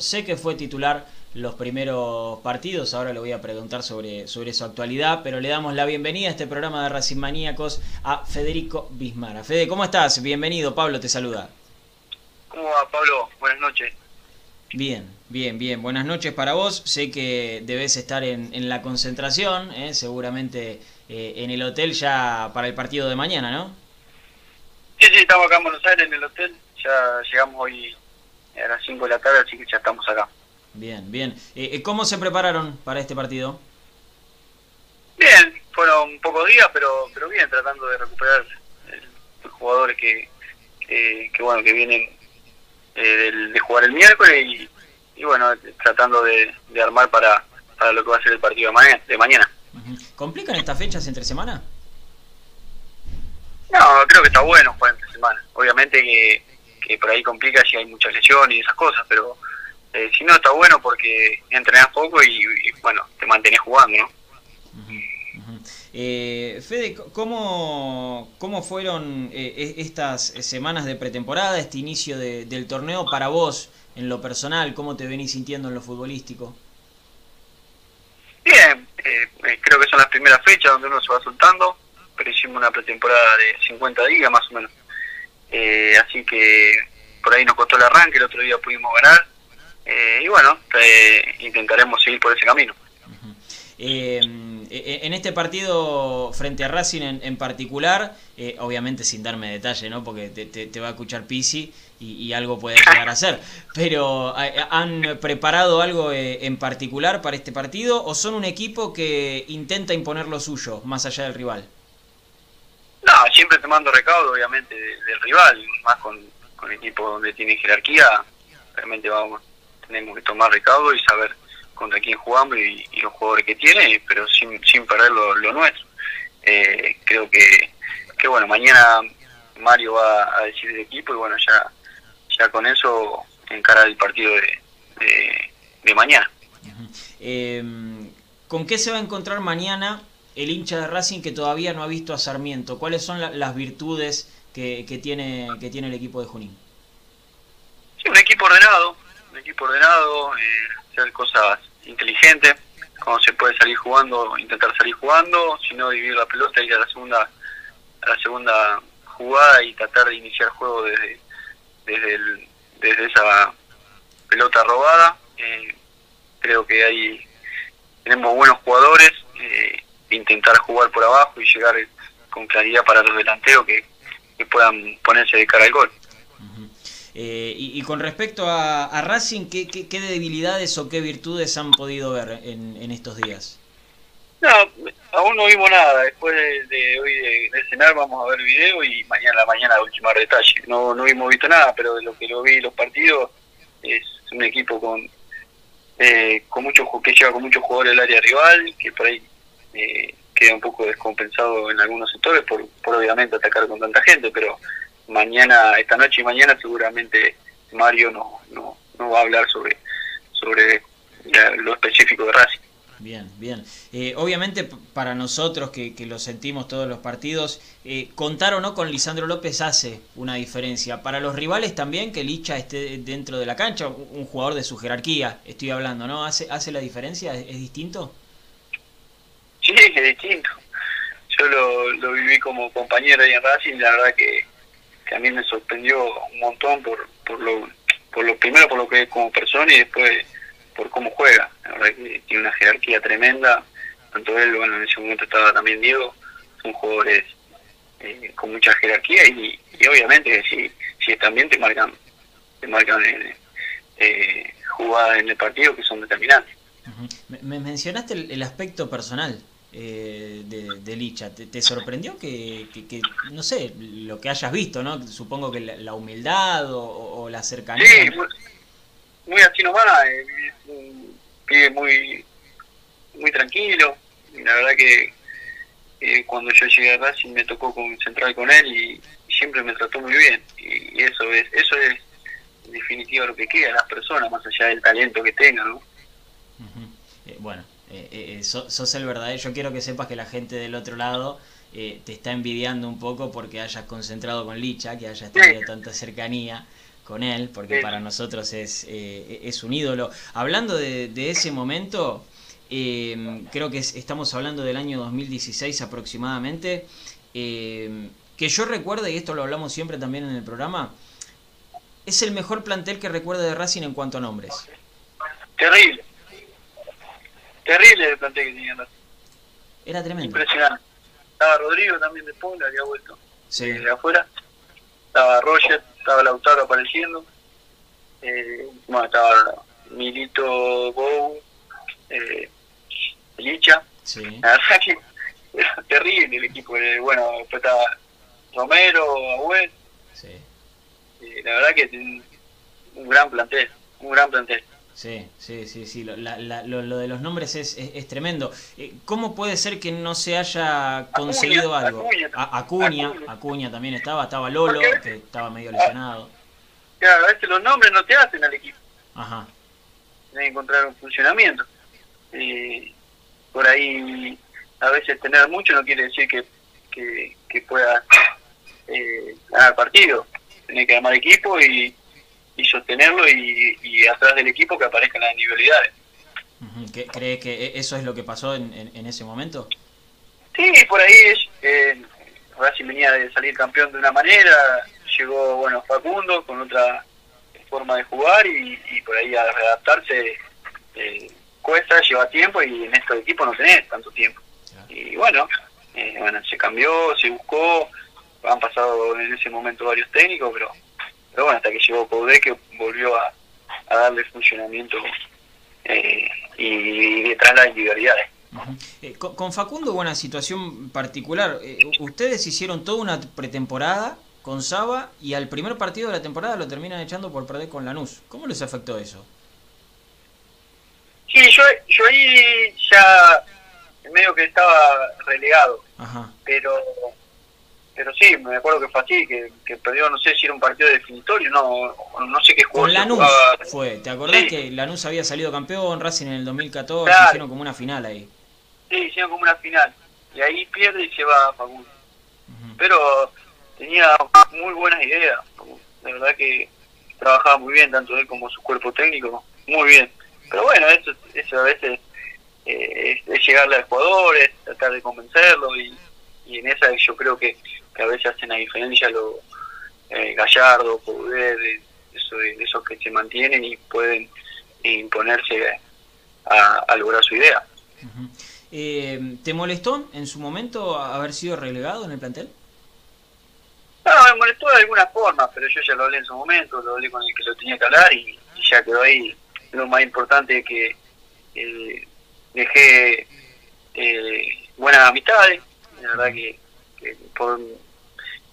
Sé que fue titular los primeros partidos, ahora le voy a preguntar sobre, sobre su actualidad, pero le damos la bienvenida a este programa de Racing Maníacos a Federico Bismara. Fede, ¿cómo estás? Bienvenido, Pablo te saluda. ¿Cómo va, Pablo? Buenas noches. Bien, bien, bien. Buenas noches para vos. Sé que debes estar en, la concentración, ¿eh? seguramente eh, en el hotel ya para el partido de mañana, ¿no? Sí, sí, estamos acá en Buenos Aires en el hotel. Ya llegamos hoy a las 5 de la tarde, así que ya estamos acá. Bien, bien. Eh, eh, ¿Cómo se prepararon para este partido? Bien, fueron pocos días, pero pero bien, tratando de recuperar los jugadores que, que, bueno que vienen eh, de, jugar el miércoles y, bueno, tratando de, armar para, para lo que va a ser el partido de mañana. ¿Complican estas fechas entre semana? No, creo que está bueno jugar entre semana. Obviamente que que por ahí complica si hay muchas lesiones y esas cosas, pero eh, si no está bueno porque entrenas poco y, bueno, te mantenés jugando, ¿no? Eh, Fede, ¿cómo, cómo fueron eh, e, estas semanas de pretemporada, este inicio del torneo para vos en lo personal? ¿Cómo te venís sintiendo en lo futbolístico? Bien, creo que son las primeras fechas donde uno se va soltando, pero hicimos una pretemporada de 50 días más o menos. Eh, así que por ahí nos costó el arranque, el otro día pudimos ganar. Eh, y bueno, eh, intentaremos seguir por ese camino. en este partido frente a Racing en, particular, obviamente sin darme detalle, ¿no? porque te, va a escuchar Pisi y, algo puede llegar a ser, pero ¿han preparado algo en particular para este partido o son un equipo que intenta imponer lo suyo más allá del rival? No, siempre tomando recaudo, obviamente, del, rival, más con, con equipo donde tiene jerarquía, realmente vamos, tenemos que tomar recaudo y saber contra quién jugamos y, los jugadores que tiene, pero sin, sin perder lo, nuestro. Eh, creo que, que, bueno, mañana Mario va a decir el equipo y bueno, ya, ya con eso encarar el partido de, de, mañana. Eh, ¿Con qué se va a encontrar mañana el hincha de Racing que todavía no ha visto a Sarmiento? ¿Cuáles son las virtudes que, tiene, que tiene el equipo de Junín? Sí, un equipo ordenado, un equipo ordenado, eh, hacer cosas inteligentes, cuando se puede salir jugando, intentar salir jugando, si no dividir la pelota, ir a la segunda, a la segunda jugada y tratar de iniciar juego desde, desde, desde esa pelota robada. Eh, creo que ahí tenemos buenos jugadores, eh, intentar jugar por abajo y llegar con claridad para los delanteros que, puedan ponerse de cara al gol. Eh, y, con respecto a, Racing, ¿qué, ¿qué, debilidades o qué virtudes han podido ver en, estos días? No, aún no vimos nada. Después de, hoy de, cenar vamos a ver video y mañana la mañana última detalle. No, no hemos visto nada, pero de lo que lo vi los partidos es un equipo con eh, con muchos que lleva con muchos jugadores del área rival, que por ahí eh, queda un poco descompensado en algunos sectores por, por obviamente atacar con tanta gente, pero mañana, esta noche y mañana seguramente Mario no, no, no va a hablar sobre, sobre lo específico de Racing. Bien, bien. Eh, obviamente para nosotros que, que, lo sentimos todos los partidos, eh, contar o no con Lisandro López hace una diferencia. Para los rivales también que Licha esté dentro de la cancha, un jugador de su jerarquía, estoy hablando, ¿no? ¿Hace, hace la diferencia? ¿Es, es distinto? Es distinto. Yo lo, lo viví como compañero ahí en Racing, la verdad que, a mí me sorprendió un montón por, por lo por lo primero por lo que es como persona y después por cómo juega. La verdad que tiene una jerarquía tremenda. Tanto él, bueno, en ese momento estaba también Diego, son jugadores eh, con mucha jerarquía y, obviamente que si, si también te marcan, te marcan eh, eh, jugadas en el partido que son determinantes. Me mencionaste el aspecto personal eh, de, Licha. ¿Te, sorprendió que, no sé, lo que hayas visto, ¿no? Supongo que la, humildad o, la cercanía. Sí, muy, así nomás, eh, muy, muy tranquilo. La verdad que eh, cuando yo llegué a Racing me tocó concentrar con él y, siempre me trató muy bien. Y, eso es eso es en definitiva lo que queda, las personas, más allá del talento que tengan, ¿no? Eh, bueno, eh, eh, sos, el verdadero. Yo quiero que sepas que la gente del otro lado te está envidiando un poco porque hayas concentrado con Licha, que hayas tenido tanta cercanía. con él, porque para nosotros es, eh, es un ídolo. Hablando de, ese momento, eh, creo que estamos hablando del año 2016 aproximadamente, eh, que yo recuerdo, y esto lo hablamos siempre también en el programa, es el mejor plantel que recuerdo de Racing en cuanto a nombres. Terrible. Terrible el plantel que tenía Racing. Era tremendo. Impresionante. Estaba Rodrigo también de Ponga, había vuelto de afuera. Estaba Roger, estaba Lautaro apareciendo. Eh, bueno, estaba Milito Bou, eh, Licha. Sí. La verdad que era terrible el equipo. Eh, bueno, después estaba Romero, Agüel. Sí. Eh, la verdad que un gran plantel, un gran plantel. Sí, sí, sí, sí. Lo, lo, de los nombres es, es, tremendo. Eh, ¿Cómo puede ser que no se haya conseguido algo? Acuña, Acuña, también estaba, estaba Lolo, que estaba medio lesionado. Claro, a veces los nombres no te hacen al equipo. Ajá. Tienes que encontrar un funcionamiento. Eh, por ahí, a veces tener mucho no quiere decir que, que, que puedas eh, ganar partido. Tienes que armar equipo y y sostenerlo y, y, atrás del equipo que aparezcan las individualidades. ¿Crees que e-, eso es lo que pasó en, en, ese momento? Sí, por ahí es, eh, Racing venía de salir campeón de una manera, llegó bueno Facundo con otra forma de jugar y, y por ahí a readaptarse eh, cuesta, lleva tiempo y en estos equipos no tenés tanto tiempo. Y bueno, eh, bueno, se cambió, se buscó, han pasado en ese momento varios técnicos, pero pero bueno, hasta que llegó Poudé que volvió a, darle funcionamiento eh, y, detrás las individualidades. Eh, con, Facundo hubo una situación particular. Eh, ustedes hicieron toda una pretemporada con Saba y al primer partido de la temporada lo terminan echando por perder con Lanús. ¿Cómo les afectó eso? Sí, yo, yo ahí ya medio que estaba relegado. Ajá. Pero pero sí, me acuerdo que fue así, que, perdió, no sé si era un partido definitorio, no, no sé qué jugó. Con Lanús fue, ¿te acordás que Lanús había salido campeón, Racing en el 2014, hicieron como una final ahí? Sí, hicieron como una final, y ahí pierde y se va a Facundo. Pero tenía muy buenas ideas, de verdad que trabajaba muy bien, tanto él como su cuerpo técnico, muy bien. Pero bueno, eso, eso a veces eh, es, llegarle al jugador, es tratar de convencerlo y, y en esa yo creo que que a veces hacen la diferencia lo eh, Gallardo, Poder, de, esos que se mantienen y pueden imponerse a, lograr su idea. eh, ¿Te molestó en su momento haber sido relegado en el plantel? No, me molestó de alguna forma, pero yo ya lo hablé en su momento, lo hablé con el que lo tenía que hablar y, ya quedó ahí. Lo más importante es que eh, dejé eh, buenas amistades, la verdad que, que por,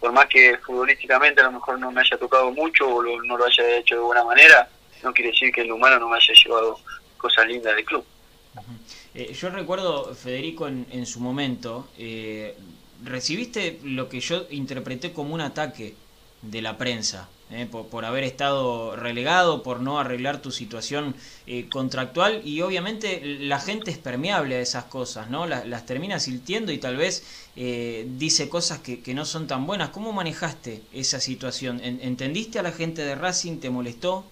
por más que futbolísticamente a lo mejor no me haya tocado mucho o no lo haya hecho de buena manera, no quiere decir que el humano no me haya llevado cosas lindas del club. Eh, yo recuerdo, Federico, en, en su momento, eh, recibiste lo que yo interpreté como un ataque de la prensa eh, por, haber estado relegado, por no arreglar tu situación eh, contractual y obviamente la gente es permeable a esas cosas, ¿no? Las, las termina sintiendo y tal vez eh, dice cosas que, que, no son tan buenas. ¿Cómo manejaste esa situación? ¿Entendiste a la gente de Racing? ¿Te molestó?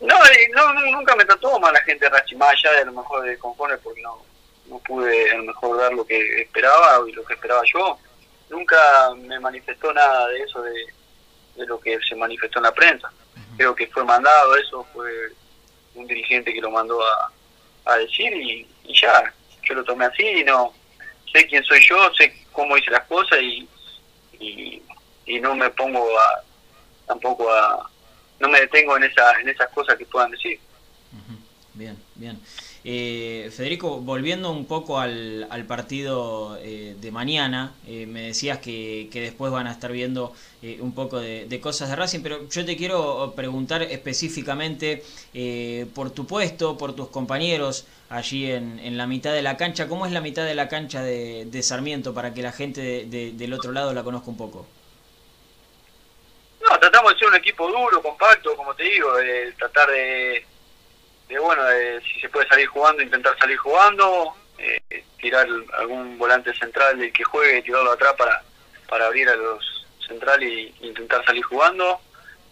No, no, nunca me trató mal la gente de Racing, más allá de a lo mejor de conforme porque no, no pude a lo mejor dar lo que esperaba y lo que esperaba yo. Nunca me manifestó nada de eso de de lo que se manifestó en la prensa. Creo que fue mandado, eso fue un dirigente que lo mandó a, a decir y, ya, yo lo tomé así y no sé quién soy yo, sé cómo hice las cosas y, y, no me pongo a tampoco a no me detengo en esa en esas cosas que puedan decir. Bien, bien. Eh, Federico, volviendo un poco al, al partido eh, de mañana, eh, me decías que, que, después van a estar viendo eh, un poco de, cosas de Racing, pero yo te quiero preguntar específicamente por tu puesto, por tus compañeros allí en, la mitad de la cancha. ¿Cómo es la mitad de la cancha de, de Sarmiento para que la gente de, del otro lado la conozca un poco? No, tratamos de ser un equipo duro, compacto, como te digo, de tratar de de bueno, si se puede salir jugando, intentar salir jugando, eh, tirar algún volante central del que juegue, tirarlo atrás para, para abrir a los centrales e intentar salir jugando.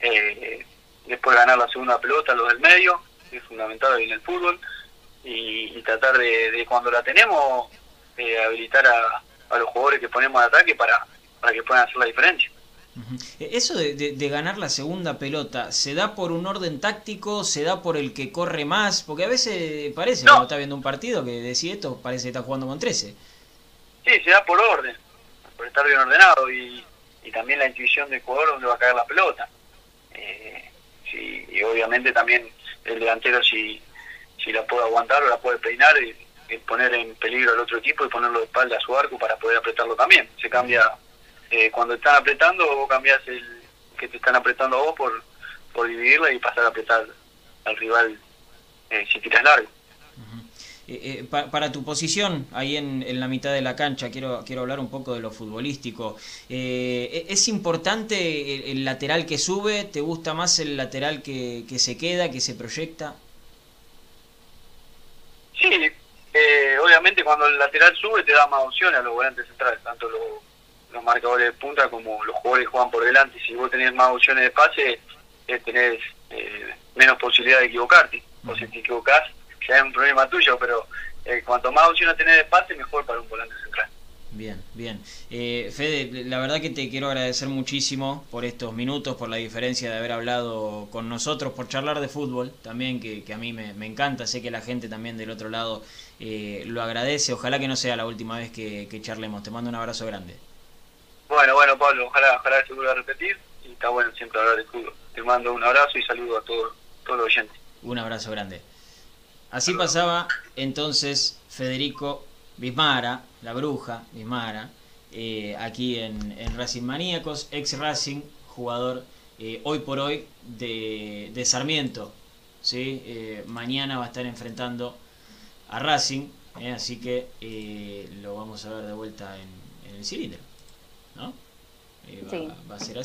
eh, después ganar la segunda pelota, los del medio, es fundamental en el fútbol, y, tratar de, cuando la tenemos, eh, habilitar a, los jugadores que ponemos de ataque para, para que puedan hacer la diferencia. E, eso de, ganar la segunda pelota, ¿se da por un orden táctico? ¿Se da por el que corre más? Porque a veces parece, cuando está viendo un partido, que decís esto, parece que está jugando con 13. Sí, se da por orden, por estar bien ordenado y, también la intuición del jugador donde va a caer la pelota. Eh, y obviamente también el delantero si, si la puede aguantar o la puede peinar y, poner en peligro al otro equipo y ponerlo de espalda a su arco para poder apretarlo también. Se cambia, eh, cuando están apretando, vos cambias el que te están apretando a vos por, por dividirla y pasar a apretar al rival eh, si tiras largo. Eh, para tu posición ahí en, en, la mitad de la cancha, quiero, quiero hablar un poco de lo futbolístico. ¿E-, ¿Es importante el, lateral que sube? ¿Te gusta más el lateral que, que se queda, que se proyecta? Sí, eh, obviamente cuando el lateral sube te da más opciones a los volantes centrales, tanto los, marcadores de punta como los jugadores juegan por delante. Si vos tenés más opciones de pase, eh, tenés eh, menos posibilidad de equivocarte. O si te equivocás, ya es un problema tuyo, pero cuanto más opciones tenés de pase, mejor para un volante central. Bien, bien. Eh, Fede, la verdad que te quiero agradecer muchísimo por estos minutos, por la diferencia de haber hablado con nosotros, por charlar de fútbol también, que, a mí me, encanta, sé que la gente también del otro lado eh, lo agradece, ojalá que no sea la última vez que, charlemos, te mando un abrazo grande. Bueno, bueno Pablo, ojalá, ojalá se vuelva a repetir y está bueno siempre hablar de fútbol. Te mando un abrazo y saludo a todos, todos los oyentes. Un abrazo grande. Así pasaba entonces Federico Bismara, la bruja Bismara, eh, aquí en, Racing Maníacos, ex Racing, jugador eh, hoy por hoy de, Sarmiento. ¿sí? Eh, mañana va a estar enfrentando a Racing, así que lo vamos a ver de vuelta en, el cilindro. ¿No? va a ser así.